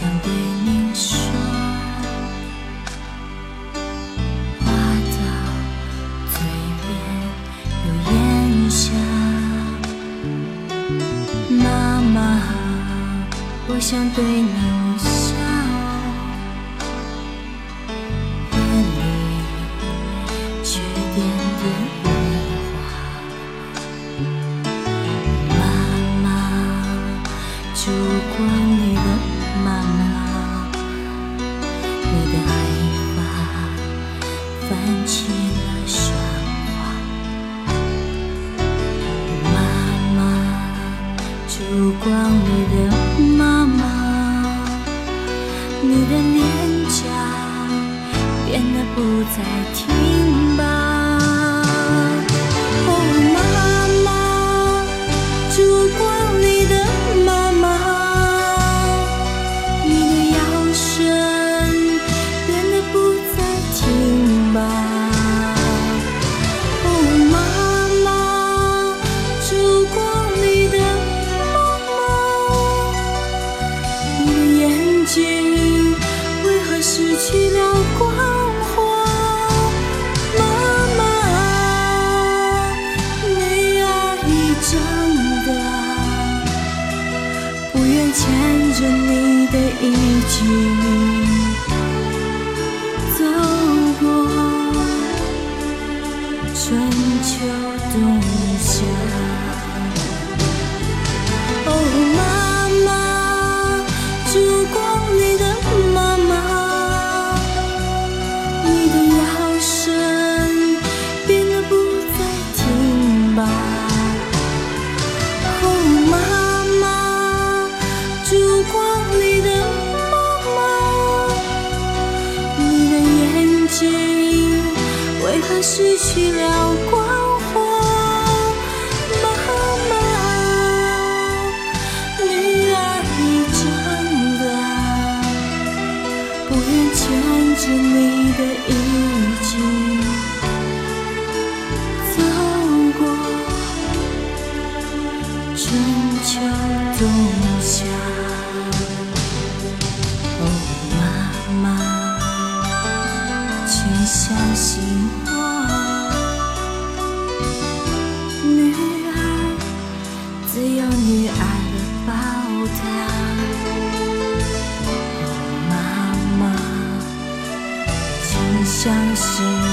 想对你说，话到嘴边又咽下。妈妈，我想对你笑，眼里却点点泪花。妈妈，烛光里的光里的妈妈，你的脸颊变得不再甜。一句失去了光华？妈妈，女儿已长大，不愿牵着你的衣襟走过春秋冬夏。相信。